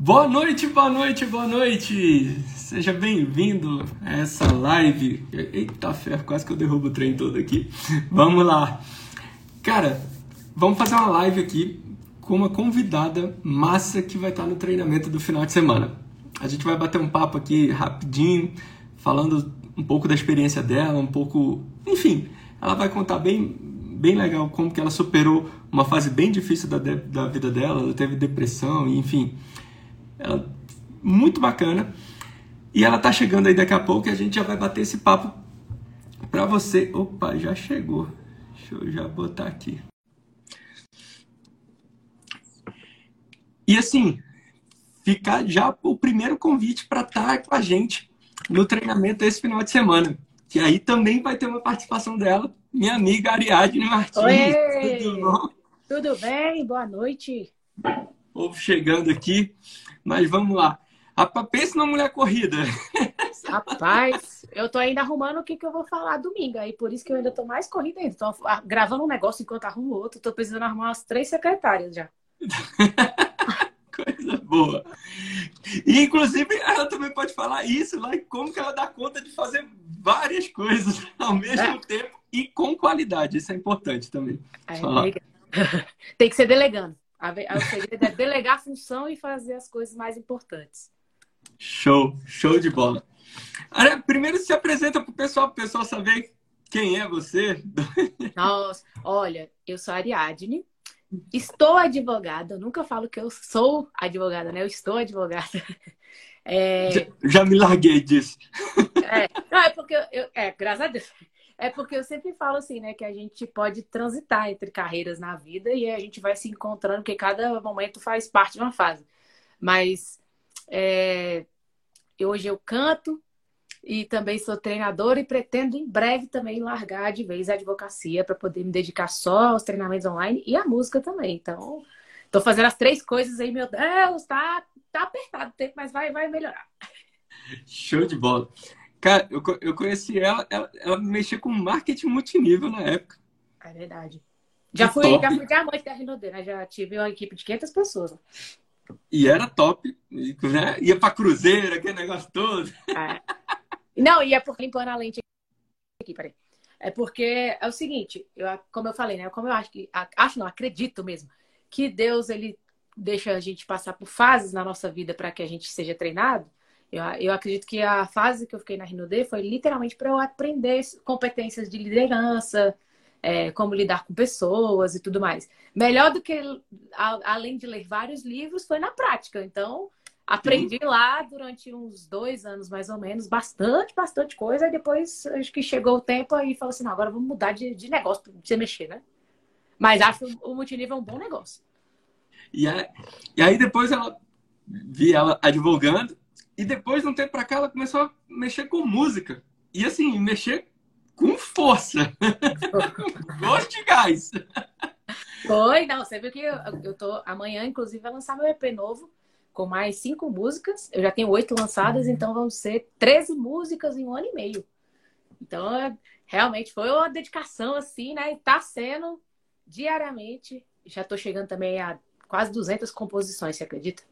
Boa noite, boa noite, boa noite! Seja bem-vindo a essa live. Eita ferro, quase que eu derrubo o trem todo aqui. Vamos lá. Cara, vamos fazer uma live aqui com uma convidada massa que vai estar no treinamento do final de semana. A gente vai bater um papo aqui rapidinho, falando um pouco da experiência dela, um pouco, enfim, ela vai contar bem, bem legal como que ela superou uma fase bem difícil da, da vida dela, ela teve depressão, enfim. Ela, muito bacana. E ela tá chegando aí daqui a pouco e a gente já vai bater esse papo para você. Opa, já chegou. Deixa eu já botar aqui. E assim, ficar já o primeiro convite para estar tá com a gente no treinamento esse final de semana. Que aí também vai ter uma participação dela, minha amiga Ariadne Martins. Oi! Tudo bom? Tudo bem? Boa noite. Povo chegando aqui. Mas vamos lá. Pensa numa mulher corrida. Rapaz, eu tô ainda arrumando o que, que eu vou falar domingo. Aí por isso que eu ainda tô mais corrida ainda. Tô gravando um negócio enquanto arrumo outro. Tô precisando arrumar umas três secretárias já. Coisa boa. E, inclusive, ela também pode falar isso lá como que ela dá conta de fazer várias coisas ao mesmo é. tempo e com qualidade. Isso é importante também. É, Tem que ser delegando. O segredo é delegar a função e fazer as coisas mais importantes. Show, show de bola. primeiro se apresenta para o pessoal, para o pessoal saber quem é você. Nossa, olha, eu sou a Ariadne, estou advogada, eu nunca falo que eu sou advogada, né? Eu estou advogada. É... Já, já, me larguei disso. É, não, é porque eu, é, graças a Deus. É porque eu sempre falo assim, né, que a gente pode transitar entre carreiras na vida e a gente vai se encontrando, porque cada momento faz parte de uma fase. Mas é, hoje eu canto e também sou treinadora e pretendo em breve também largar de vez a advocacia para poder me dedicar só aos treinamentos online e à música também. Então, estou fazendo as três coisas aí, meu Deus, tá, tá apertado o tempo, mas vai, vai melhorar. Show de bola. Cara, eu, eu conheci ela, ela, ela mexia com marketing multinível na época. É verdade. Já fui, já fui diamante da Rinode, né? Já tive uma equipe de 500 pessoas. E era top, né? Ia pra cruzeiro, aquele negócio todo. É. Não, e é porque limpando a lente aqui, peraí. É porque é o seguinte, eu, como eu falei, né? Como eu acho que. Acho não, acredito mesmo, que Deus ele deixa a gente passar por fases na nossa vida para que a gente seja treinado. Eu, eu acredito que a fase que eu fiquei na Rinode foi literalmente para eu aprender competências de liderança, é, como lidar com pessoas e tudo mais. Melhor do que, a, além de ler vários livros, foi na prática. Então, aprendi Sim. lá durante uns dois anos, mais ou menos, bastante, bastante coisa. E depois, acho que chegou o tempo aí e falou assim: não, agora vamos mudar de, de negócio para você mexer, né? Mas acho o multinível um bom negócio. E aí, e aí depois ela vi ela advogando e depois, de um tempo pra cá, ela começou a mexer com música. E assim, mexer com força. Gosto de gás. Foi, não, você viu que eu, eu tô. Amanhã, inclusive, vai lançar meu EP novo, com mais cinco músicas. Eu já tenho oito lançadas, então vão ser 13 músicas em um ano e meio. Então, é, realmente foi uma dedicação, assim, né? E tá sendo diariamente. Já tô chegando também a quase 200 composições, você acredita?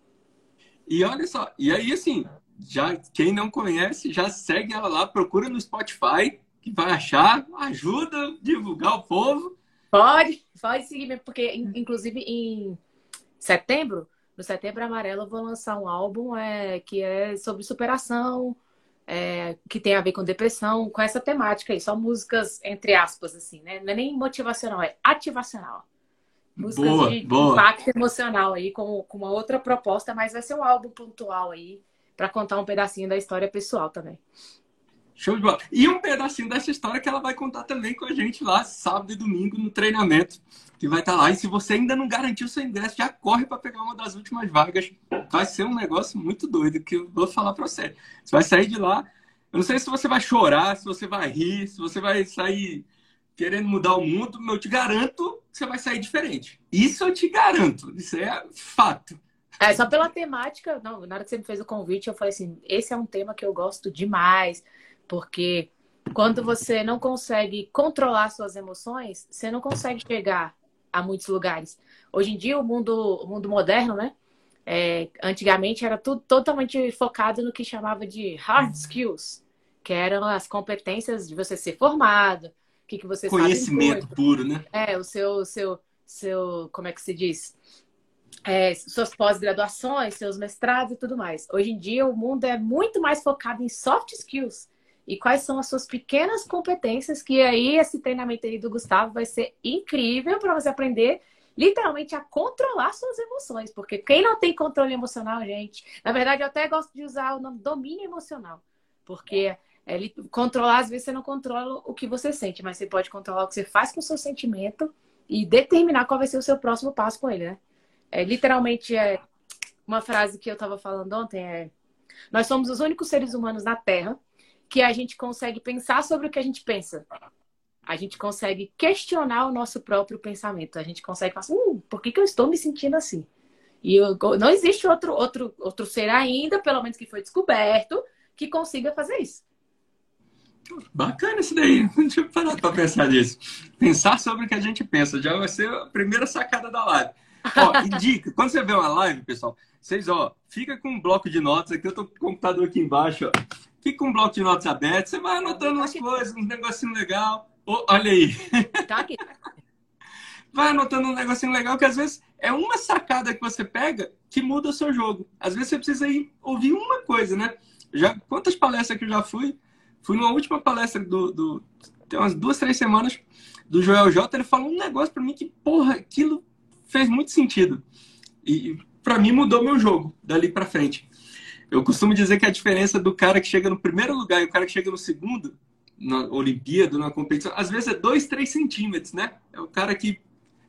E olha só, e aí assim, já quem não conhece, já segue ela lá, procura no Spotify, que vai achar, ajuda divulgar o povo. Pode, pode seguir, porque inclusive em setembro, no Setembro Amarelo, eu vou lançar um álbum é, que é sobre superação, é, que tem a ver com depressão, com essa temática aí. Só músicas, entre aspas, assim, né? Não é nem motivacional, é ativacional. Músicas boa, de boa. impacto emocional aí, com, com uma outra proposta, mas vai ser um álbum pontual aí, para contar um pedacinho da história pessoal também. Show de bola. E um pedacinho dessa história que ela vai contar também com a gente lá, sábado e domingo, no treinamento, que vai estar tá lá. E se você ainda não garantiu seu ingresso, já corre para pegar uma das últimas vagas. Vai ser um negócio muito doido que eu vou falar para você. Você vai sair de lá. Eu não sei se você vai chorar, se você vai rir, se você vai sair querendo mudar o mundo, eu te garanto que você vai sair diferente. Isso eu te garanto, isso é fato. É, só pela temática, não, na hora que você me fez o convite, eu falei assim, esse é um tema que eu gosto demais, porque quando você não consegue controlar suas emoções, você não consegue chegar a muitos lugares. Hoje em dia, o mundo, o mundo moderno, né? É, antigamente era tudo totalmente focado no que chamava de hard skills, que eram as competências de você ser formado, o que, que você Conhecimento sabe puro, né? É, o seu, seu, seu, como é que se diz? É, suas pós-graduações, seus mestrados e tudo mais. Hoje em dia, o mundo é muito mais focado em soft skills. E quais são as suas pequenas competências, que aí esse treinamento aí do Gustavo vai ser incrível para você aprender literalmente a controlar suas emoções. Porque quem não tem controle emocional, gente, na verdade eu até gosto de usar o nome domínio emocional. Porque é, controlar, às vezes você não controla o que você sente, mas você pode controlar o que você faz com o seu sentimento e determinar qual vai ser o seu próximo passo com ele, né? É, literalmente é uma frase que eu estava falando ontem é nós somos os únicos seres humanos na Terra que a gente consegue pensar sobre o que a gente pensa a gente consegue questionar o nosso próprio pensamento. A gente consegue falar assim, hum, por que, que eu estou me sentindo assim? E eu, não existe outro, outro, outro ser ainda, pelo menos que foi descoberto, que consiga fazer isso. Bacana isso daí. Deixa eu parar para pensar nisso. Pensar sobre o que a gente pensa já vai ser a primeira sacada da live. Ó, e dica, quando você vê uma live, pessoal, vocês, ó, fica com um bloco de notas aqui, eu tô com o computador aqui embaixo, ó. Fica com um bloco de notas aberto, você vai anotando umas coisas, uns negocinhos legal. Oh, olha aí. Tá aqui. Vai anotando um negocinho legal que às vezes é uma sacada que você pega que muda o seu jogo. Às vezes você precisa ir ouvir uma coisa, né? Já, quantas palestras que eu já fui? Fui numa última palestra do, do tem umas duas, três semanas do Joel J. Ele falou um negócio para mim que, porra, aquilo fez muito sentido. E para mim mudou meu jogo dali para frente. Eu costumo dizer que a diferença do cara que chega no primeiro lugar e o cara que chega no segundo na Olimpíada, na competição, às vezes é 2, 3 centímetros, né? É o cara que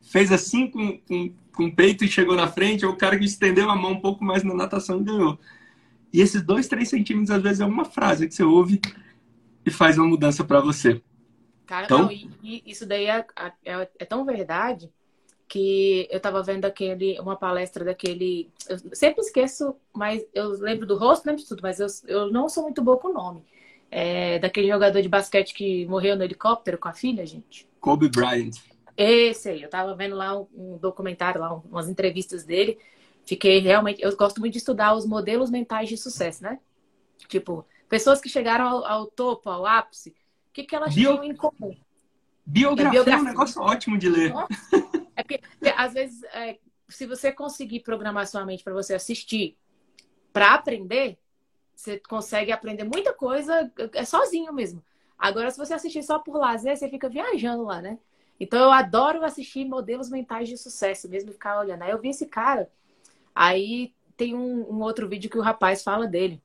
fez assim com, com, com o peito e chegou na frente, é o cara que estendeu a mão um pouco mais na natação e ganhou. E esses 2, 3 centímetros, às vezes, é uma frase que você ouve e faz uma mudança para você. Cara, então... não, e, e isso daí é, é, é, tão verdade que eu tava vendo aquele, uma palestra daquele. Eu sempre esqueço, mas eu lembro do rosto, lembro de tudo, mas eu, eu não sou muito boa com o nome é, daquele jogador de basquete que morreu no helicóptero com a filha, gente? Kobe Bryant. Esse aí, eu tava vendo lá um, documentário, lá umas entrevistas dele. Fiquei realmente. Eu gosto muito de estudar os modelos mentais de sucesso, né? Tipo, pessoas que chegaram ao, ao topo, ao ápice, o que, que elas Bio... tinham em comum? Biografia, é, biografia é um negócio ótimo de ler. É porque, às vezes, é, se você conseguir programar sua mente para você assistir, para aprender, você consegue aprender muita coisa é sozinho mesmo. Agora, se você assistir só por lazer, você fica viajando lá, né? Então, eu adoro assistir modelos mentais de sucesso, mesmo ficar olhando. Aí eu vi esse cara, aí tem um, um outro vídeo que o rapaz fala dele,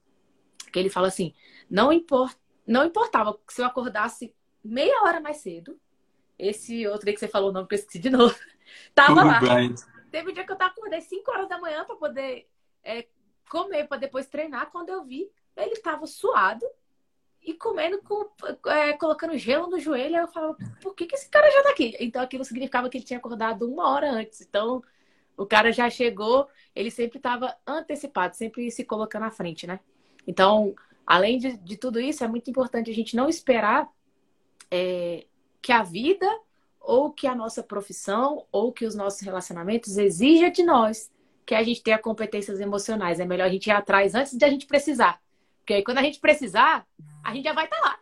que ele fala assim, não, import, não importava se eu acordasse meia hora mais cedo, esse outro aí que você falou o nome, que eu esqueci de novo, tava lá. Teve um dia que eu tava acordei 5 horas da manhã para poder é, comer para depois treinar. Quando eu vi, ele estava suado e comendo com, é, colocando gelo no joelho. Aí eu falava, por que, que esse cara já tá aqui? Então aquilo significava que ele tinha acordado uma hora antes. Então o cara já chegou, ele sempre estava antecipado, sempre se colocando à frente, né? Então, além de, de tudo isso, é muito importante a gente não esperar é, que a vida ou que a nossa profissão ou que os nossos relacionamentos exija de nós que a gente tenha competências emocionais. É melhor a gente ir atrás antes de a gente precisar. Porque aí quando a gente precisar, a gente já vai estar tá lá.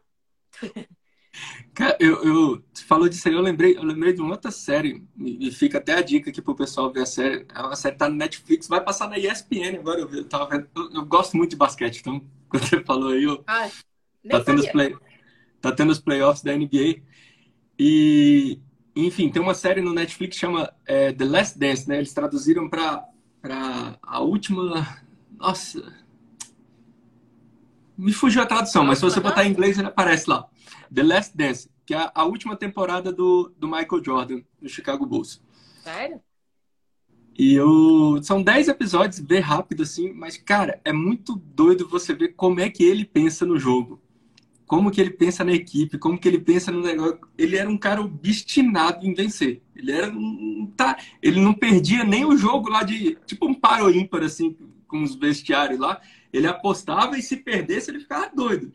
Cara, eu, eu você falou disso aí, eu lembrei, eu lembrei de uma outra série, e fica até a dica aqui pro pessoal ver a série. É uma série que tá no Netflix, vai passar na ESPN agora. Eu, tava vendo, eu, eu gosto muito de basquete, então, quando você falou aí, eu, ah, tá, tendo os play, tá tendo os playoffs da NBA. E, enfim, tem uma série no Netflix que chama é, The Last Dance, né? Eles traduziram para para a última. Nossa. Me fugiu a tradução, mas se você botar em inglês, ele aparece lá. The Last Dance, que é a última temporada do, do Michael Jordan, no Chicago Bulls. Sério? E eu... são 10 episódios, ver rápido assim, mas, cara, é muito doido você ver como é que ele pensa no jogo. Como que ele pensa na equipe, como que ele pensa no negócio. Ele era um cara obstinado em vencer. Ele era um, tá, ele não perdia nem o jogo lá de tipo um paro ímpar assim com os vestiários lá. Ele apostava e se perdesse ele ficava doido.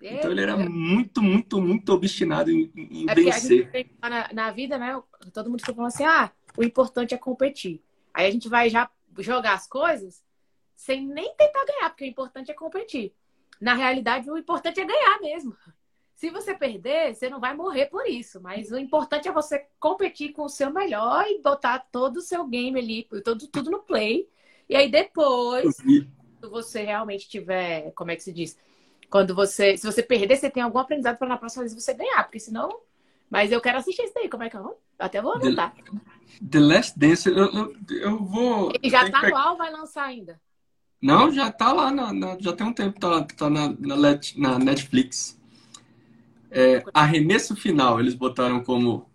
É, então ele era é. muito, muito, muito obstinado em, em é vencer. Na, na, vida, né? Todo mundo fica falando assim: ah, o importante é competir. Aí a gente vai já jogar as coisas sem nem tentar ganhar, porque o importante é competir. Na realidade, o importante é ganhar mesmo. Se você perder, você não vai morrer por isso, mas o importante é você competir com o seu melhor e botar todo o seu game ali, todo, tudo no play. E aí depois, quando você realmente tiver, como é que se diz? Quando você, se você perder, você tem algum aprendizado para na próxima vez você ganhar, porque senão. Mas eu quero assistir isso daí, como é que é? Até vou anotar. The, The Last Dance, eu, eu, eu vou. Ele já tá no ar vai lançar ainda? Não, já tá lá, na, na, já tem um tempo, tá, tá na, na, na Netflix. É, Arremesso Final, eles botaram como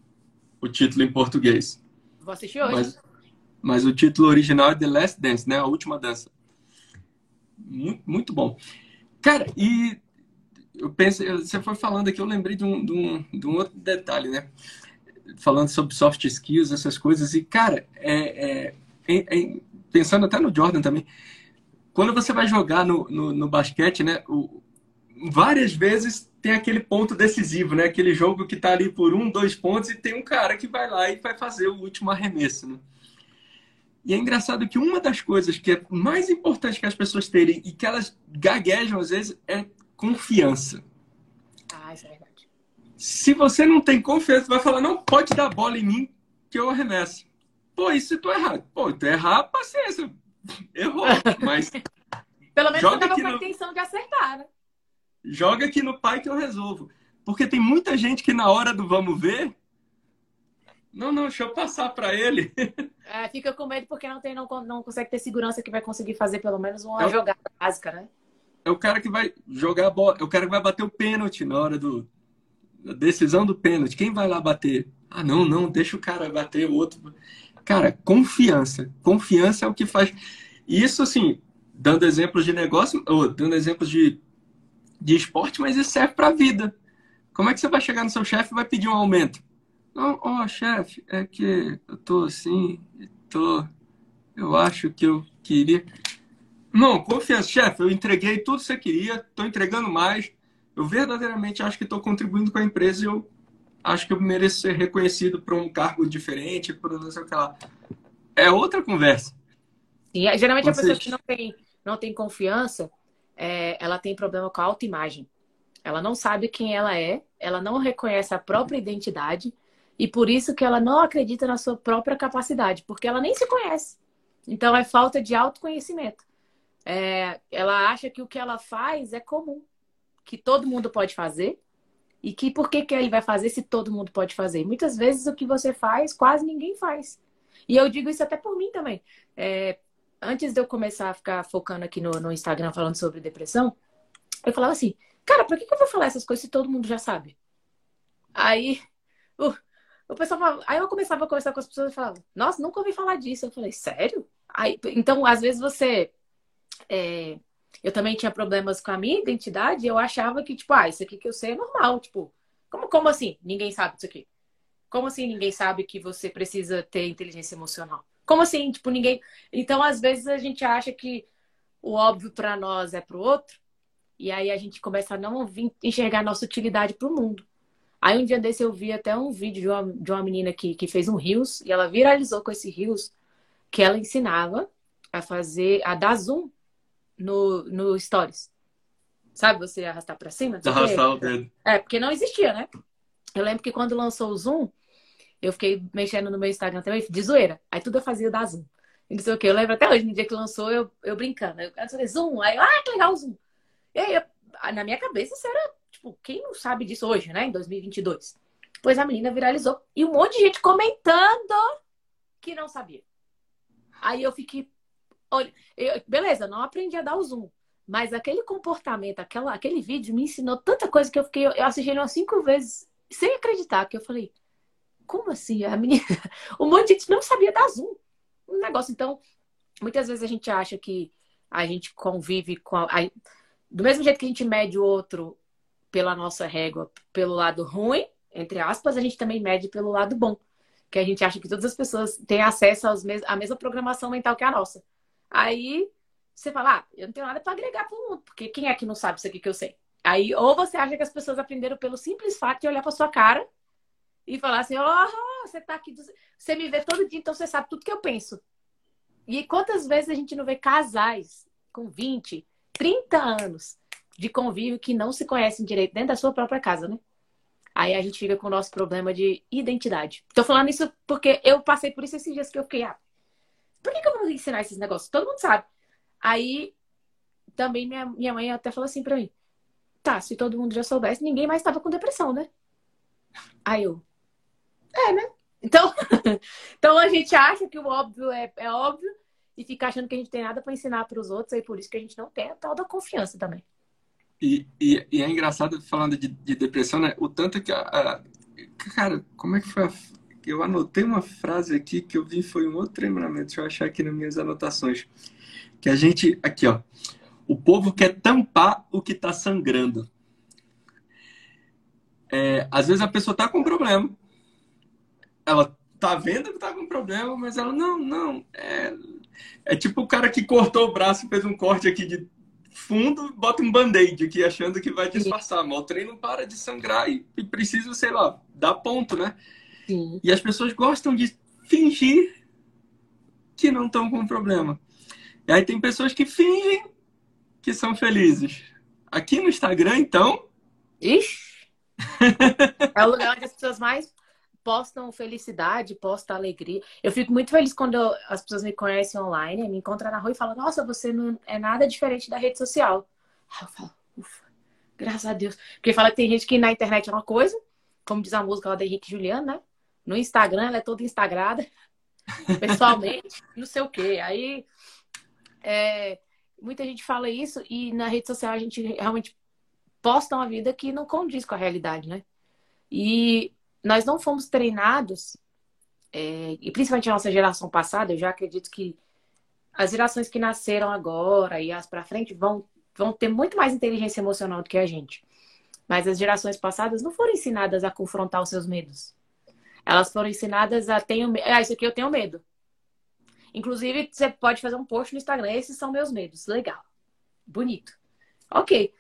o título em português. Vou assistir hoje. Mas, mas o título original é The Last Dance, né? A última dança. Muito, muito bom. Cara, e eu pensei, você foi falando aqui, eu lembrei de um, de um, de um outro detalhe, né? Falando sobre soft skills, essas coisas, e, cara, é, é pensando até no Jordan também, quando você vai jogar no, no, no basquete, né? O, várias vezes tem aquele ponto decisivo, né? Aquele jogo que tá ali por um, dois pontos e tem um cara que vai lá e vai fazer o último arremesso, né? E é engraçado que uma das coisas que é mais importante que as pessoas terem e que elas gaguejam às vezes é confiança. Ah, isso é verdade. Se você não tem confiança, vai falar, não pode dar bola em mim que eu arremesso. Pô, isso tu errado. Pô, tu errar, paciência. Errou, mas. Pelo menos você tava com a no... intenção de acertar, né? Joga aqui no pai que eu resolvo. Porque tem muita gente que na hora do vamos ver. Não, não, deixa eu passar para ele. É, fica com medo porque não, tem, não, não consegue ter segurança que vai conseguir fazer pelo menos uma é jogada básica, né? É o cara que vai jogar a bola, é o cara que vai bater o pênalti na hora do, da decisão do pênalti. Quem vai lá bater? Ah, não, não, deixa o cara bater o outro. Cara, confiança. Confiança é o que faz. Isso, assim, dando exemplos de negócio, ou dando exemplos de, de esporte, mas isso serve para a vida. Como é que você vai chegar no seu chefe e vai pedir um aumento? Oh, chefe, é que eu tô assim, tô. Eu acho que eu queria. Não, confiança, chefe, eu entreguei tudo que você queria, tô entregando mais. Eu verdadeiramente acho que estou contribuindo com a empresa e eu acho que eu mereço ser reconhecido por um cargo diferente, por não sei o que lá. É outra conversa. E geralmente Vocês... a pessoa que não tem, não tem confiança, é, ela tem problema com a autoimagem. Ela não sabe quem ela é, ela não reconhece a própria identidade e por isso que ela não acredita na sua própria capacidade, porque ela nem se conhece. Então é falta de autoconhecimento. É, ela acha que o que ela faz é comum, que todo mundo pode fazer e que por que, que ele vai fazer se todo mundo pode fazer? Muitas vezes o que você faz, quase ninguém faz. E eu digo isso até por mim também. É, antes de eu começar a ficar focando aqui no, no, Instagram falando sobre depressão, eu falava assim, cara, por que, que eu vou falar essas coisas se todo mundo já sabe? Aí uh, o pessoal falava, aí eu começava a conversar com as pessoas e falava, nossa, nunca ouvi falar disso. Eu falei, sério? Aí, então, às vezes você. É, eu também tinha problemas com a minha identidade eu achava que, tipo, ah, isso aqui que eu sei é normal. Tipo, como, como assim? Ninguém sabe disso aqui. Como assim ninguém sabe que você precisa ter inteligência emocional? Como assim? Tipo, ninguém. Então, às vezes, a gente acha que o óbvio para nós é para o outro, e aí a gente começa a não enxergar nossa utilidade para o mundo. Aí um dia desse eu vi até um vídeo de uma, de uma menina que, que fez um rios e ela viralizou com esse rios que ela ensinava a fazer, a dar zoom no, no stories. Sabe, você arrastar para cima? Arrastar o dedo. É, porque não existia, né? Eu lembro que quando lançou o Zoom, eu fiquei mexendo no meu Instagram também, de zoeira. Aí tudo eu fazia dar Zoom. E não sei o que. Eu lembro até hoje, no dia que lançou, eu, eu brincando. Eu falei, Zoom. Aí, ah, que legal o Zoom. E aí, eu, na minha cabeça, isso era Tipo, quem não sabe disso hoje, né? Em 2022. Pois a menina viralizou. E um monte de gente comentando que não sabia. Aí eu fiquei. Olha, eu, beleza, não aprendi a dar o zoom. Mas aquele comportamento, aquela, aquele vídeo me ensinou tanta coisa que eu fiquei. Eu assisti umas cinco vezes sem acreditar. Que eu falei, como assim? A menina. Um monte de gente não sabia dar zoom. Um negócio. Então, muitas vezes a gente acha que a gente convive com. A... Do mesmo jeito que a gente mede o outro pela nossa régua pelo lado ruim, entre aspas, a gente também mede pelo lado bom. Que a gente acha que todas as pessoas têm acesso mes à mesma programação mental que a nossa. Aí você fala, ah, eu não tenho nada para agregar para o mundo, porque quem é que não sabe isso aqui que eu sei? Aí, ou você acha que as pessoas aprenderam pelo simples fato de olhar para sua cara e falar assim: oh, você tá aqui, você me vê todo dia, então você sabe tudo que eu penso. E quantas vezes a gente não vê casais com 20, 30 anos de convívio que não se conhecem direito dentro da sua própria casa, né? Aí a gente fica com o nosso problema de identidade. Tô falando isso porque eu passei por isso esses dias que eu fiquei, ah, por que, que eu vou ensinar esses negócios? Todo mundo sabe. Aí também minha, minha mãe até falou assim pra mim: tá, se todo mundo já soubesse, ninguém mais tava com depressão, né? Aí eu, é, né? Então, então a gente acha que o óbvio é, é óbvio e fica achando que a gente tem nada para ensinar para os outros, e por isso que a gente não tem a tal da confiança também. E, e, e é engraçado falando de, de, depressão, né? O tanto que a, a, Cara, como é que foi a, Eu anotei uma frase aqui que eu vi foi um outro treinamento. Deixa eu achar aqui nas minhas anotações. Que a gente. Aqui, ó. O povo quer tampar o que está sangrando. É, às vezes a pessoa tá com problema. Ela tá vendo que tá com problema, mas ela, não, não. É, é tipo o cara que cortou o braço fez um corte aqui de fundo, bota um band-aid aqui achando que vai disfarçar. Mas o trem não para de sangrar e, e precisa, sei lá, dar ponto, né? Sim. E as pessoas gostam de fingir que não estão com problema. E aí tem pessoas que fingem que são felizes. Aqui no Instagram, então. Ixi! é o lugar onde as pessoas mais postam felicidade, postam alegria. Eu fico muito feliz quando as pessoas me conhecem online, me encontram na rua e falam: Nossa, você não é nada diferente da rede social. Aí eu falo: Ufa, graças a Deus. Porque fala que tem gente que na internet é uma coisa, como diz a música lá da Henrique Juliano, né? No Instagram ela é toda instagrada, pessoalmente, não sei o quê. Aí é, muita gente fala isso e na rede social a gente realmente posta uma vida que não condiz com a realidade, né? E nós não fomos treinados, é, e principalmente a nossa geração passada, eu já acredito que as gerações que nasceram agora e as para frente vão, vão ter muito mais inteligência emocional do que a gente. Mas as gerações passadas não foram ensinadas a confrontar os seus medos. Elas foram ensinadas a tenho medo. Ah, isso aqui eu tenho medo. Inclusive, você pode fazer um post no Instagram. Esses são meus medos. Legal. Bonito. Ok.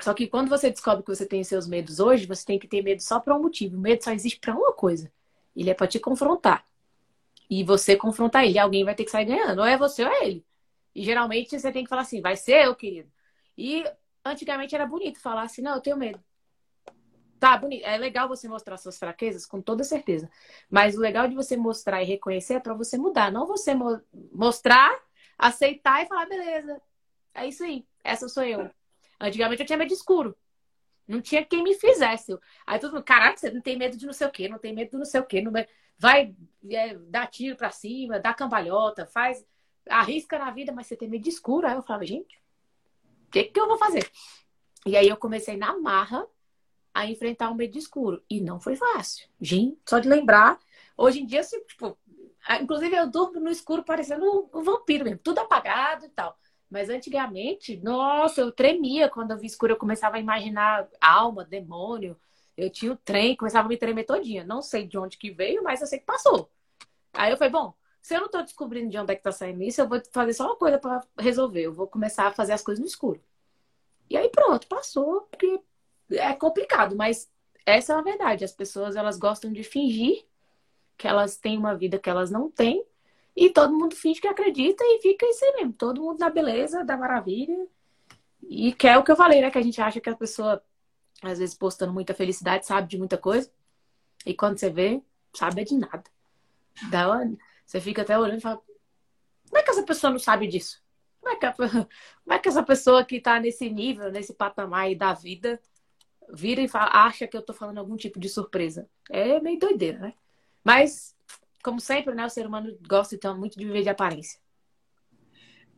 Só que quando você descobre que você tem seus medos hoje, você tem que ter medo só para um motivo. O medo só existe para uma coisa. Ele é para te confrontar. E você confrontar ele, alguém vai ter que sair ganhando. Ou é você ou é ele. E geralmente você tem que falar assim, vai ser eu, querido. E antigamente era bonito falar assim, não, eu tenho medo. Tá, bonito. É legal você mostrar suas fraquezas, com toda certeza. Mas o legal de você mostrar e reconhecer é para você mudar. Não você mo mostrar, aceitar e falar, beleza, é isso aí, essa sou eu. Antigamente eu tinha medo de escuro. Não tinha quem me fizesse. Aí todo mundo, caraca, você não tem medo de não sei o quê, não tem medo de não sei o quê. Não... Vai é, dar tiro pra cima, dá cambalhota, faz. Arrisca na vida, mas você tem medo de escuro. Aí eu falava, gente, o que, que eu vou fazer? E aí eu comecei na marra a enfrentar o medo de escuro. E não foi fácil. Gente, só de lembrar. Hoje em dia, assim, tipo, inclusive eu durmo no escuro parecendo um vampiro mesmo, tudo apagado e tal. Mas antigamente, nossa, eu tremia quando eu vi escuro, eu começava a imaginar alma, demônio. Eu tinha o trem, começava a me tremer todinha. Não sei de onde que veio, mas eu sei que passou. Aí eu falei, bom, se eu não tô descobrindo de onde é que tá saindo isso, eu vou fazer só uma coisa para resolver. Eu vou começar a fazer as coisas no escuro. E aí pronto, passou, porque é complicado, mas essa é a verdade. As pessoas, elas gostam de fingir que elas têm uma vida que elas não têm e todo mundo finge que acredita e fica isso aí mesmo. Todo mundo na beleza, da maravilha. E que é o que eu falei, né? Que a gente acha que a pessoa, às vezes, postando muita felicidade, sabe de muita coisa. E quando você vê, sabe é de nada. Da hora, você fica até olhando e fala: como é que essa pessoa não sabe disso? Como é que, a, como é que essa pessoa que tá nesse nível, nesse patamar aí da vida, vira e fala, acha que eu tô falando algum tipo de surpresa? É meio doideira, né? Mas como sempre, né, o ser humano gosta então muito de viver de aparência.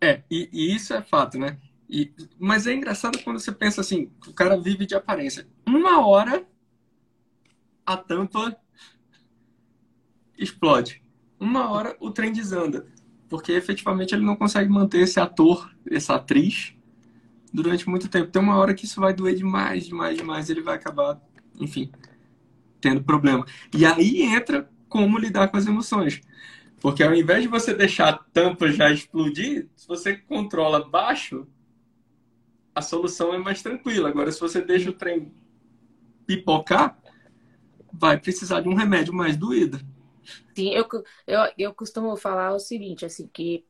É, e, e isso é fato, né? E, mas é engraçado quando você pensa assim, o cara vive de aparência. Uma hora a tampa explode. Uma hora o trem desanda. Porque efetivamente ele não consegue manter esse ator, essa atriz, durante muito tempo. Tem uma hora que isso vai doer demais, demais, demais. Ele vai acabar, enfim, tendo problema. E aí entra como lidar com as emoções. Porque ao invés de você deixar a tampa já explodir, se você controla baixo, a solução é mais tranquila. Agora, se você deixa o trem pipocar, vai precisar de um remédio mais doído. Sim, eu, eu, eu costumo falar o seguinte, assim, que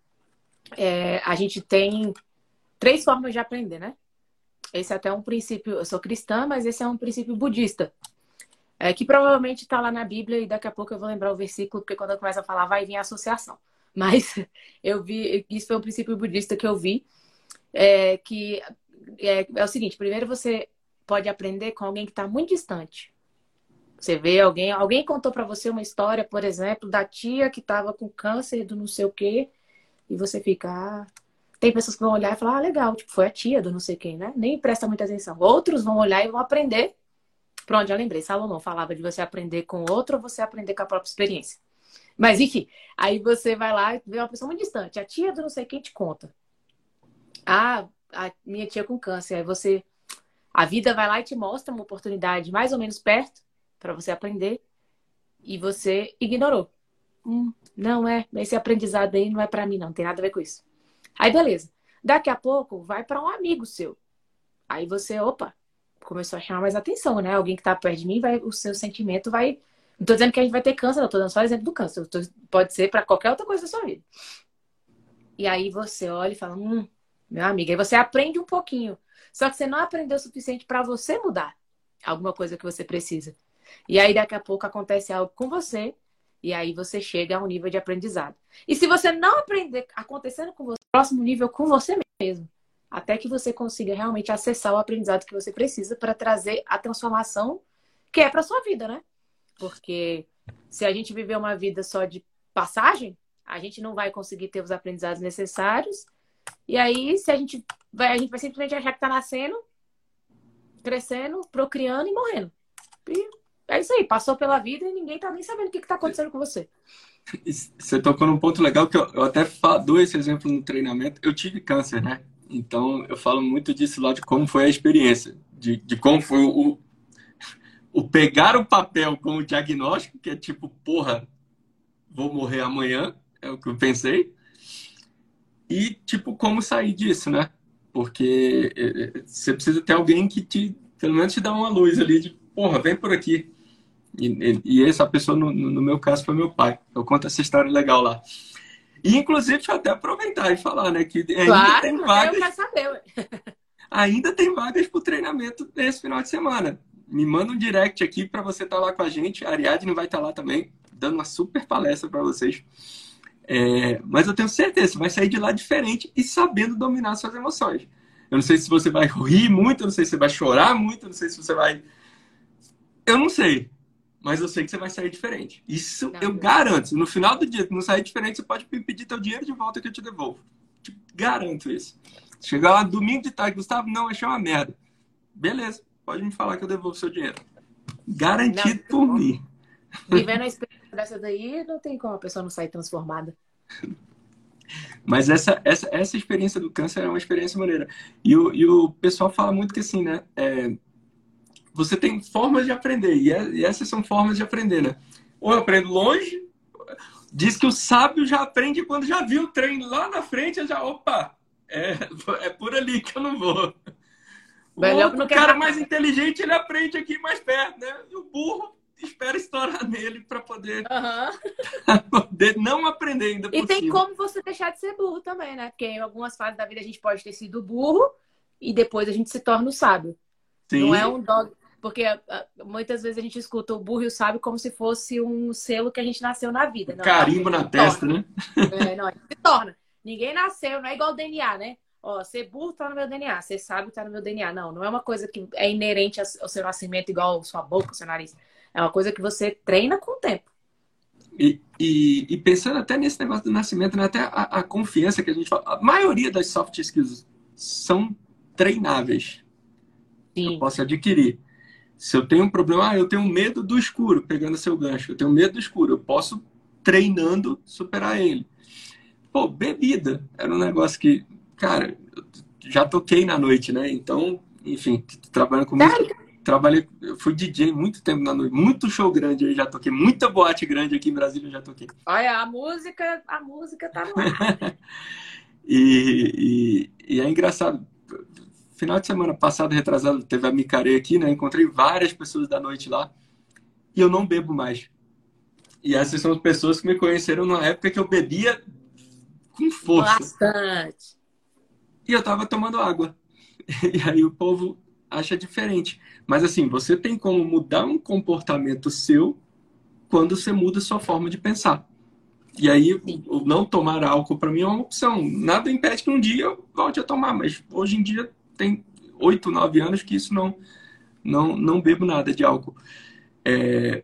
é, a gente tem três formas de aprender, né? Esse é até um princípio, eu sou cristã, mas esse é um princípio budista. É, que provavelmente está lá na Bíblia e daqui a pouco eu vou lembrar o versículo, porque quando eu começo a falar vai vir a associação. Mas eu vi, isso foi um princípio budista que eu vi, é, que é, é o seguinte: primeiro você pode aprender com alguém que está muito distante. Você vê alguém, alguém contou para você uma história, por exemplo, da tia que estava com câncer do não sei o quê, e você fica, ah... tem pessoas que vão olhar e falar, ah, legal, tipo, foi a tia do não sei quem, né? Nem presta muita atenção. Outros vão olhar e vão aprender. Pronto, já lembrei. Salomão falava de você aprender com outro ou você aprender com a própria experiência. Mas enfim, aí você vai lá e vê uma pessoa muito distante. A tia do não sei quem te conta. Ah, a minha tia com câncer. Aí você. A vida vai lá e te mostra uma oportunidade mais ou menos perto para você aprender e você ignorou. Hum, não é, esse aprendizado aí não é para mim, não, não tem nada a ver com isso. Aí beleza. Daqui a pouco vai para um amigo seu. Aí você, opa, começou a chamar mais atenção, né? Alguém que tá perto de mim, vai, o seu sentimento vai. Não tô dizendo que a gente vai ter câncer, não, tô dando só exemplo do câncer. Tô... pode ser para qualquer outra coisa da sua vida. E aí você olha e fala, hum, meu amigo, aí você aprende um pouquinho. Só que você não aprendeu o suficiente para você mudar alguma coisa que você precisa. E aí daqui a pouco acontece algo com você e aí você chega a um nível de aprendizado. E se você não aprender acontecendo com você, próximo nível com você mesmo, até que você consiga realmente acessar o aprendizado que você precisa para trazer a transformação que é para sua vida, né? Porque se a gente viver uma vida só de passagem, a gente não vai conseguir ter os aprendizados necessários. E aí, se a gente vai, a gente vai simplesmente achar que está nascendo, crescendo, procriando e morrendo. E é isso aí, passou pela vida e ninguém tá nem sabendo o que, que tá acontecendo com você. Você tocou num ponto legal que eu, eu até dou esse exemplo no treinamento. Eu tive câncer, né? Então eu falo muito disso lá de como foi a experiência, de, de como foi o, o pegar o papel com o diagnóstico, que é tipo, porra, vou morrer amanhã, é o que eu pensei. E tipo, como sair disso, né? Porque é, é, você precisa ter alguém que te, pelo menos te dá uma luz ali de, porra, vem por aqui. E, e, essa pessoa, no, no, meu caso, foi meu pai. Eu conto essa história legal lá. E, inclusive, deixa eu até aproveitar e falar, né? Que ainda claro, tem vagas. Eu quero saber. ainda tem vagas para o treinamento nesse final de semana. Me manda um direct aqui para você estar tá lá com a gente. A Ariadne vai estar tá lá também, dando uma super palestra para vocês. É, mas eu tenho certeza, você vai sair de lá diferente e sabendo dominar suas emoções. Eu não sei se você vai rir muito, eu não sei se você vai chorar muito, eu não sei se você vai. Eu não sei mas eu sei que você vai sair diferente. Isso não, eu não. garanto. No final do dia, se não sair diferente, você pode me pedir teu dinheiro de volta que eu te devolvo. Te garanto isso. Chegar lá domingo de tarde, Gustavo, não, achei uma merda. Beleza, pode me falar que eu devolvo seu dinheiro. Garantido não, por mim. Vivendo a experiência dessa daí, não tem como a pessoa não sair transformada. Mas essa, essa, essa experiência do câncer é uma experiência maneira. E o, e o pessoal fala muito que assim, né? É, você tem formas de aprender, é, e, essas são formas de aprender, né? Ou eu aprendo longe, diz que o sábio já aprende quando já viu o trem lá na frente, eu já, opa, é, é por ali que eu não vou. O outro, cara mais inteligente, ele aprende aqui mais perto, né? E o burro espera estourar nele para poder, uhum. poder não aprender ainda. E tem como você deixar de ser burro também, né? Porque em algumas fases da vida a gente pode ter sido burro e depois a gente se torna o sábio. Sim. Não é um dog, porque ah, muitas vezes a gente escuta o burro e o sábio como se fosse um selo que a gente nasceu na vida. Não, Carimbo na testa, torna. né? É, não, se torna. Ninguém nasceu, não é igual o DNA, né? Ó, ser burro tá no meu DNA, ser sábio tá no meu DNA. Não, não é uma coisa que é inerente ao seu nascimento, igual sua boca, seu nariz. É uma coisa que você treina com o tempo. E, e, e pensando até nesse negócio do nascimento, né? até a, a confiança que a gente fala, a maioria das soft skills são treináveis. Sim. Eu posso adquirir. Se eu tenho um problema, ah, eu tenho medo do escuro, pegando seu gancho, eu tenho medo do escuro, eu posso treinando superar ele. Pô, bebida era um negócio que, cara, já toquei na noite, né? Então, enfim, trabalhando com música, trabalhei, eu fui DJ muito tempo na noite, muito show grande aí já toquei, muita boate grande aqui em Brasília já toquei. Olha, a música, a música tá ar. e, e, e é engraçado, final de semana passado, retrasado, teve a Micaré aqui, né? Encontrei várias pessoas da noite lá. E eu não bebo mais. E essas são as pessoas que me conheceram na época que eu bebia com força. Bastante. E eu tava tomando água. E aí o povo acha diferente. Mas assim, você tem como mudar um comportamento seu quando você muda sua forma de pensar. E aí, não tomar álcool para mim é uma opção. Nada impede que um dia eu volte a tomar, mas hoje em dia tem oito, nove anos que isso não, não, não bebo nada de álcool. É,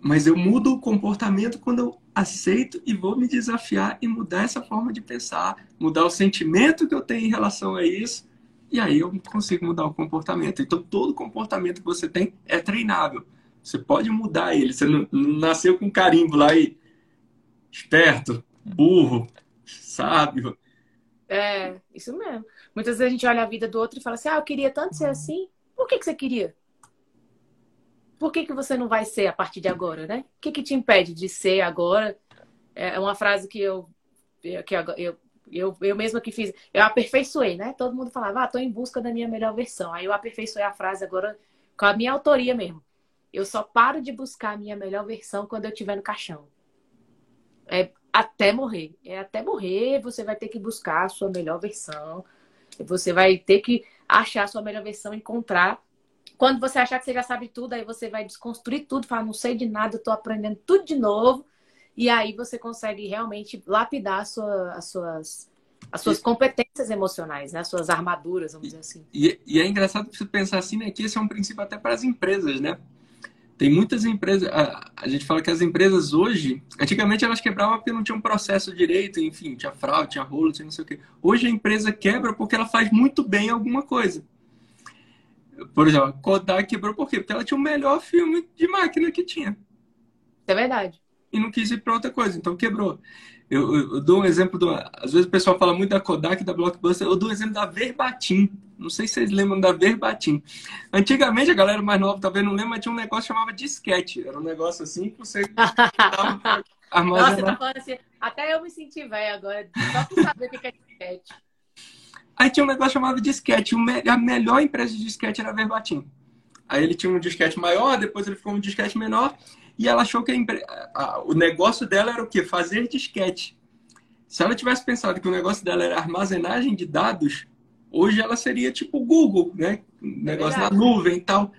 mas eu mudo o comportamento quando eu aceito e vou me desafiar e mudar essa forma de pensar, mudar o sentimento que eu tenho em relação a isso, e aí eu consigo mudar o comportamento. Então, todo comportamento que você tem é treinável. Você pode mudar ele. Você não, nasceu com carimbo lá e esperto, burro, sábio. É, isso mesmo. Muitas vezes a gente olha a vida do outro e fala assim: ah, eu queria tanto ser assim. Por que, que você queria? Por que, que você não vai ser a partir de agora, né? O que, que te impede de ser agora? É uma frase que eu, que eu, eu, eu mesma que fiz, eu aperfeiçoei, né? Todo mundo falava, ah, tô em busca da minha melhor versão. Aí eu aperfeiçoei a frase agora com a minha autoria mesmo. Eu só paro de buscar a minha melhor versão quando eu estiver no caixão. É até morrer. É até morrer, você vai ter que buscar a sua melhor versão. Você vai ter que achar a sua melhor versão, encontrar. Quando você achar que você já sabe tudo, aí você vai desconstruir tudo, falar, não sei de nada, tô aprendendo tudo de novo. E aí você consegue realmente lapidar sua, as suas as suas competências emocionais, né? As suas armaduras, vamos dizer assim. E, e, é engraçado você pensar assim, né? Que esse é um princípio até para as empresas, né? Tem muitas empresas. A, a, gente fala que as empresas hoje, antigamente elas quebravam porque não tinha um processo direito, enfim, tinha fraude, tinha rolo, tinha não sei o quê. Hoje a empresa quebra porque ela faz muito bem alguma coisa. Por exemplo, a Kodak quebrou por quê? Porque ela tinha o melhor filme de máquina que tinha. É verdade. E não quis ir para outra coisa, então quebrou. Eu, eu, eu, dou um exemplo do. Às vezes o pessoal fala muito da Kodak, da Blockbuster. Eu dou um exemplo da Verbatim. Não sei se vocês lembram da Verbatim. Antigamente, a galera mais nova talvez não lembra, mas tinha um negócio que chamava disquete. Era um negócio assim que você Nossa, tá falando assim, até eu me senti velho agora, só por saber o que é disquete. Aí tinha um negócio chamado disquete. A melhor empresa de disquete era a Verbatim. Aí ele tinha um disquete maior, depois ele ficou um disquete menor. E ela achou que a, o negócio dela era o quê? Fazer disquete. Se ela tivesse pensado que o negócio dela era armazenagem de dados, hoje ela seria tipo Google, né? Negócio na nuvem e tal.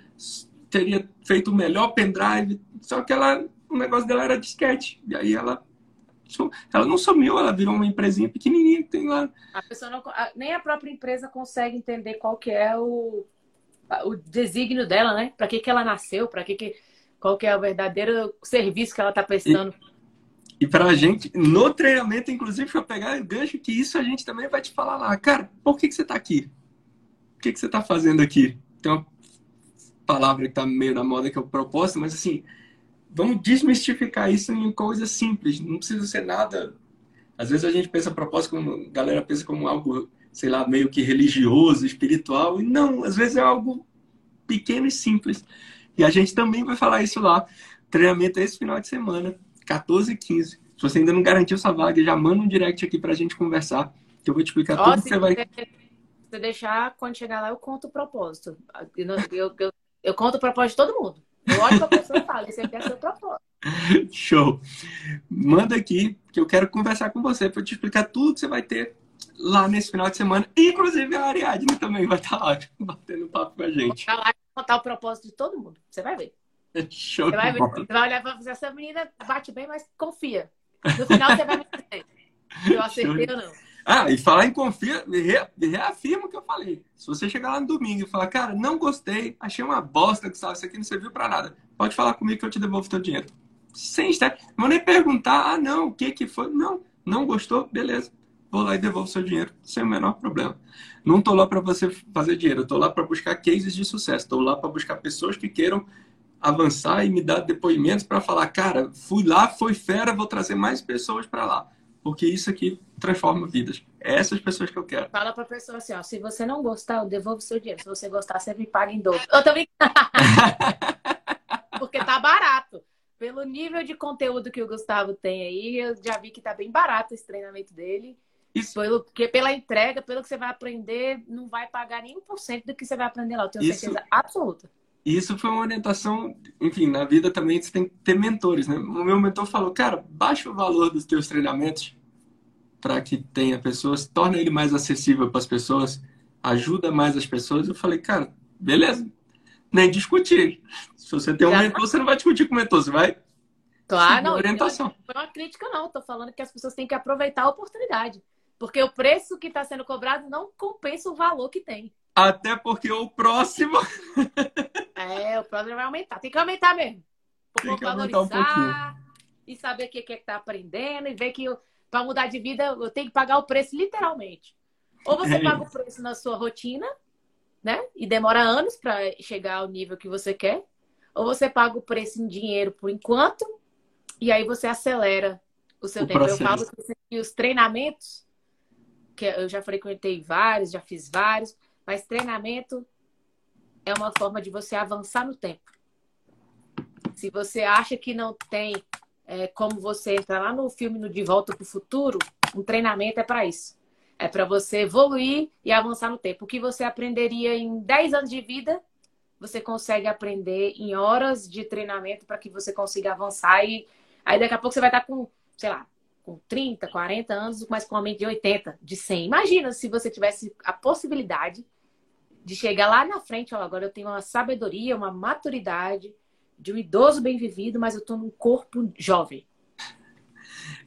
Teria feito o melhor pendrive. Só que ela, o negócio dela era disquete. E aí ela ela não sumiu, ela virou uma empresinha pequenininha que tem lá. A pessoa não, nem a própria empresa consegue entender qual que é o, o desígnio dela, né? Para que, que ela nasceu, para que, que qual que é o verdadeiro serviço que ela está prestando. E, e para a gente, no treinamento, inclusive, para pegar o gancho, que isso a gente também vai te falar lá. Cara, por que, que você está aqui? O que, que você está fazendo aqui? Tem uma palavra que está meio na moda que é o propósito, mas assim, vamos desmistificar isso em coisas simples. Não precisa ser nada. Às vezes a gente pensa propósito como a galera pensa como algo, sei lá, meio que religioso, espiritual. E não, às vezes é algo pequeno e simples. E a gente também vai falar isso lá. Treinamento é esse final de semana, 14 e 15. Se você ainda não garantiu sua vaga, já manda um direct aqui pra gente conversar. Que eu vou te explicar tudo que você vai. Se deixar, quando chegar lá, eu conto o propósito. Eu, eu, eu, eu conto o propósito de todo mundo. Eu olho pra pessoa e falo, esse aqui é seu propósito. Show! Manda aqui que eu quero conversar com você para te explicar tudo que você vai ter lá nesse final de semana. Inclusive a Ariadne também vai estar lá batendo papo com a gente. Vou lá contar o propósito de todo mundo. Você vai ver. Show você vai, ver. Você vai olhar para você, essa menina bate bem, mas confia. No final você vai me dizer se eu acertei ou não. Ah, e falar em confia, reafirma o que eu falei. Se você chegar lá no domingo e falar, cara, não gostei, achei uma bosta que sabe, isso aqui não serviu para nada, pode falar comigo que eu te devolvo teu dinheiro. Sem estar. Não vou nem perguntar, ah, não, o que que foi? Não, não gostou, beleza vou lá e devolvo seu dinheiro, sem o menor problema. Não estou lá para você fazer dinheiro, estou lá para buscar cases de sucesso, estou lá para buscar pessoas que queiram avançar e me dar depoimentos para falar, cara, fui lá, foi fera, vou trazer mais pessoas para lá, porque isso aqui transforma vidas. É essas pessoas que eu quero. Fala para a pessoa assim, ó, se você não gostar, eu devolvo seu dinheiro. Se você gostar, você me paga em dobro. Eu também. porque tá barato. Pelo nível de conteúdo que o Gustavo tem aí, eu já vi que tá bem barato esse treinamento dele. Isso. Pelo, porque pela entrega, pelo que você vai aprender, não vai pagar nem 1% do que você vai aprender lá. Eu tenho isso, certeza absoluta. Isso foi uma orientação, enfim, na vida também você tem que ter mentores, né? O meu mentor falou, cara, baixa o valor dos teus treinamentos para que tenha pessoas, torna ele mais acessível para as pessoas, ajuda mais as pessoas. Eu falei, cara, beleza, nem discutir. Se você tem um Já mentor, você não vai discutir com o mentor, você vai Claro, não, orientação. Não foi uma crítica, não. Estou falando que as pessoas têm que aproveitar a oportunidade. Porque o preço que está sendo cobrado não compensa o valor que tem. Até porque o próximo. é, o próximo vai aumentar. Tem que aumentar mesmo. Tem que valorizar aumentar um e saber o que é que está aprendendo e ver que para mudar de vida eu tenho que pagar o preço literalmente. Ou você é paga o preço na sua rotina, né? E demora anos para chegar ao nível que você quer. Ou você paga o preço em dinheiro por enquanto e aí você acelera o seu o tempo. Processo. Eu falo que os treinamentos, que eu já frequentei vários, já fiz vários, mas treinamento é uma forma de você avançar no tempo. Se você acha que não tem é, como você entrar lá no filme no De Volta para o Futuro, um treinamento é para isso. É para você evoluir e avançar no tempo. O que você aprenderia em 10 anos de vida, você consegue aprender em horas de treinamento para que você consiga avançar e Aí daqui a pouco você vai estar com, sei lá, com 30, 40 anos, mas com uma mente de 80, de 100. Imagina se você tivesse a possibilidade de chegar lá na frente, ó, agora eu tenho uma sabedoria, uma maturidade de um idoso bem vivido, mas eu estou num corpo jovem.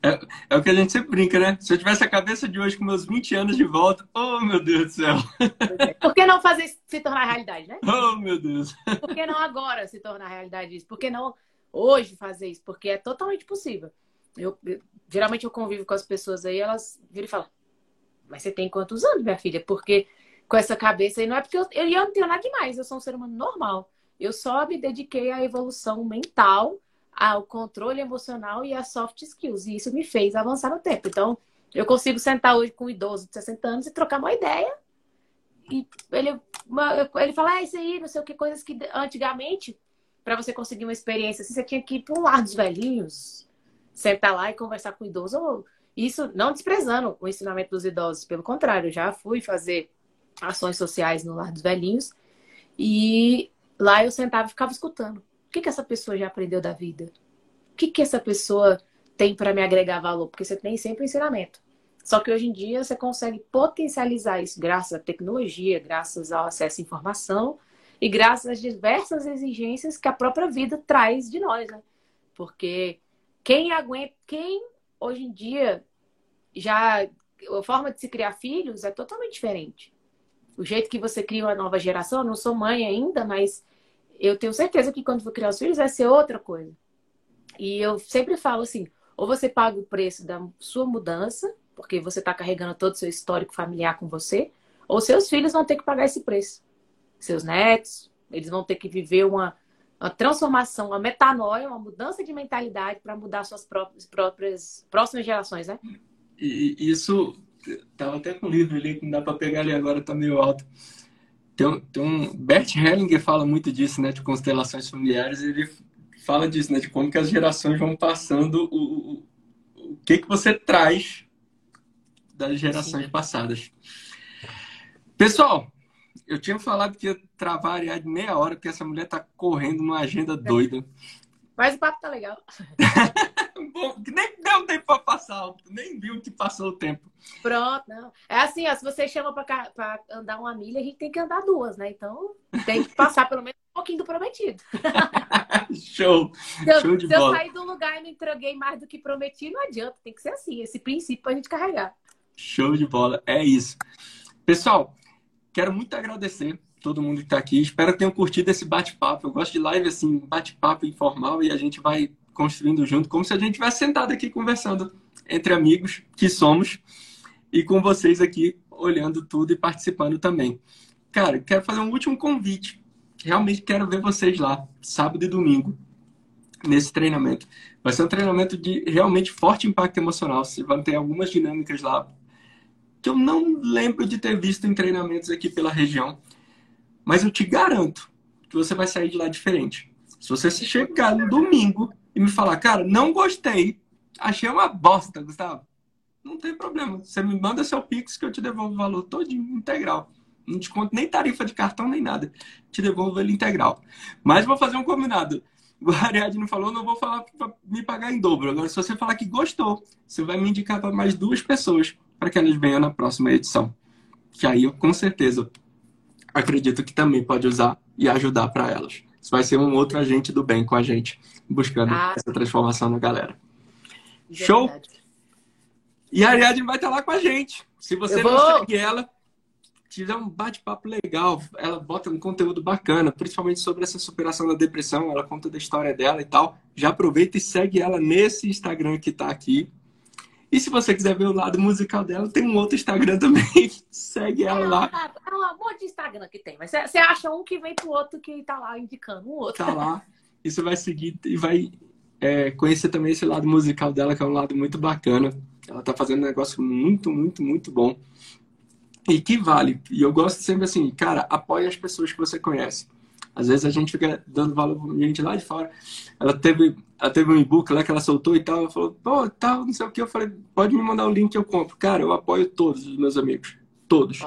É, é, o que a gente sempre brinca, né? Se eu tivesse a cabeça de hoje com meus 20 anos de volta, oh meu Deus do céu! Por que não fazer se tornar realidade, né? Oh meu Deus! Por que não agora se tornar realidade isso? Por que não hoje fazer isso, porque é totalmente possível. Eu, geralmente eu convivo com as pessoas aí, elas viram e falam, mas você tem quantos anos, minha filha? Porque com essa cabeça aí, não é porque eu, eu, eu não tenho nada demais, eu sou um ser humano normal. Eu só me dediquei à evolução mental, ao controle emocional e às soft skills. E isso me fez avançar no tempo. Então, eu consigo sentar hoje com um idoso de 60 anos e trocar uma ideia. E ele, ele fala, ah, isso aí, não sei o que, coisas que antigamente para você conseguir uma experiência assim, você tinha que ir para um lar dos velhinhos, sentar lá e conversar com o idoso. Isso não desprezando o ensinamento dos idosos, pelo contrário, já fui fazer ações sociais no lar dos velhinhos e lá eu sentava e ficava escutando. O que, que essa pessoa já aprendeu da vida? O que, que essa pessoa tem para me agregar valor? Porque você tem sempre ensinamento. Só que hoje em dia você consegue potencializar isso graças à tecnologia, graças ao acesso à informação e graças às diversas exigências que a própria vida traz de nós, né? Porque quem aguenta, quem hoje em dia já a forma de se criar filhos é totalmente diferente. O jeito que você cria uma nova geração, eu não sou mãe ainda, mas eu tenho certeza que quando for criar os filhos vai ser outra coisa. E eu sempre falo assim, ou você paga o preço da sua mudança, porque você está carregando todo o seu histórico familiar com você, ou seus filhos vão ter que pagar esse preço seus netos, eles vão ter que viver uma, uma transformação, uma metanoia, uma mudança de mentalidade para mudar suas próprias, próprias próximas gerações, né? E, isso, tava até com um livro ali que não dá para pegar ali agora, tá meio alto. Tem tem um Bert Hellinger fala muito disso, né, de constelações familiares, ele fala disso, né, de como que as gerações vão passando o, o, o que que você traz das gerações Sim. passadas. Pessoal, eu tinha falado que ia travar a Ariadne meia hora, porque essa mulher tá correndo numa agenda doida. Mas o papo tá legal. Bom, nem deu tempo pra passar, nem viu que passou o tempo. Pronto, não. É assim, ó, se você chama pra, pra andar uma milha, a gente tem que andar duas, né? Então tem que passar pelo menos um pouquinho do prometido. Show! Se Show de se bola. eu sair do lugar e me entreguei mais do que prometi, não adianta. Tem que ser assim, esse princípio pra gente carregar. Show de bola, é isso. Pessoal, quero muito agradecer todo mundo que está aqui. Espero que tenham curtido esse bate-papo. Eu gosto de live assim, bate-papo informal e a gente vai construindo junto, como se a gente tivesse sentado aqui conversando entre amigos que somos e com vocês aqui olhando tudo e participando também. Cara, quero fazer um último convite. Realmente quero ver vocês lá, sábado e domingo, nesse treinamento. Vai ser um treinamento de realmente forte impacto emocional. Vocês vão ter algumas dinâmicas lá que eu não lembro de ter visto em treinamentos aqui pela região. Mas eu te garanto que você vai sair de lá diferente. Se você se chegar no domingo e me falar, cara, não gostei, achei uma bosta, Gustavo, não tem problema. Você me manda seu Pix que eu te devolvo o valor todo integral. Não desconto nem tarifa de cartão, nem nada. Te devolvo ele integral. Mas vou fazer um combinado. O Ariadne falou, não vou falar para me pagar em dobro. Agora, se você falar que gostou, você vai me indicar para mais duas pessoas para que elas venham na próxima edição. Que aí eu, com certeza, acredito que também pode usar e ajudar para elas. Isso vai ser um outro agente do bem com a gente, buscando ah, essa transformação na galera. Show? E a Ariadne vai estar lá com a gente. Se você não segue ela, tiver um bate-papo legal. Ela bota um conteúdo bacana, principalmente sobre essa superação da depressão. Ela conta da história dela e tal. Já aproveita e segue ela nesse Instagram que está aqui. E se você quiser ver o lado musical dela, tem um outro Instagram também. segue ela lá. É, é um amor de Instagram que tem. Mas você acha um que vem pro outro que tá lá indicando um outro. Tá lá. E você vai seguir e vai é, conhecer também esse lado musical dela, que é um lado muito bacana. Ela tá fazendo um negócio muito, muito, muito bom e que vale. E eu gosto sempre assim, cara, apoie as pessoas que você conhece. Às vezes a gente fica dando valor pra gente lá de fora. Ela teve, ela teve um e-book lá que ela soltou e tal. Ela falou, pô, tal, não sei o que. Eu falei, pode me mandar o link que eu compro. Cara, eu apoio todos os meus amigos. Todos.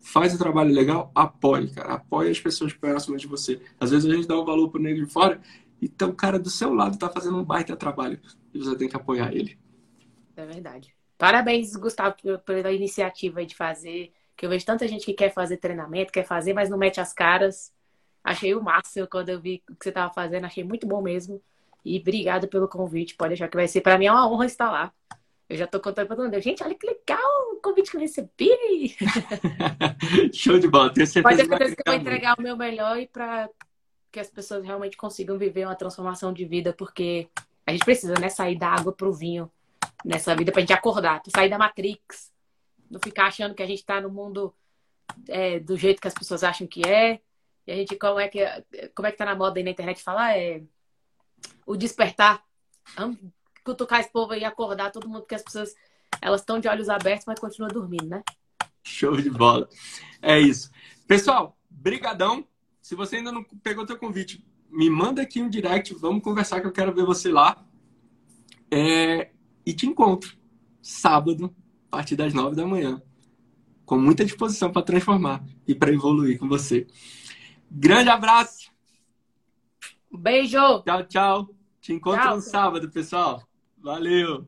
Faz o trabalho legal, apoie, cara. Apoie as pessoas próximas de você. Às vezes a gente dá um valor pro negro de fora, então o cara do seu lado tá fazendo um baita trabalho. E você tem que apoiar ele. É verdade. Parabéns, Gustavo, pela iniciativa de fazer que eu vejo tanta gente que quer fazer treinamento, quer fazer, mas não mete as caras. Achei o máximo quando eu vi o que você estava fazendo, achei muito bom mesmo. E obrigado pelo convite. Pode deixar que vai ser para mim é uma honra estar lá. Eu já tô contando para todo mundo. Gente, olha que legal o convite que eu recebi. Show de bola. Tenho certeza, Pode ter certeza que eu vou entregar o meu melhor e para que as pessoas realmente consigam viver uma transformação de vida, porque a gente precisa, né, sair da água pro vinho nessa vida pra gente acordar, sair da Matrix, não ficar achando que a gente está no mundo é, do jeito que as pessoas acham que é. E a gente, como é que, como é que tá na moda aí na internet falar? É o despertar. Vamos cutucar esse povo aí, acordar todo mundo, porque as pessoas elas estão de olhos abertos, mas continuam dormindo, né? Show de bola. É isso. Pessoal, brigadão. Se você ainda não pegou teu convite, me manda aqui um direct, vamos conversar que eu quero ver você lá. É... E te encontro sábado, a partir das nove da manhã, com muita disposição para transformar e para evoluir com você. Grande abraço! Beijo! Tchau, tchau! Te encontro tchau, no sábado, pessoal. Valeu!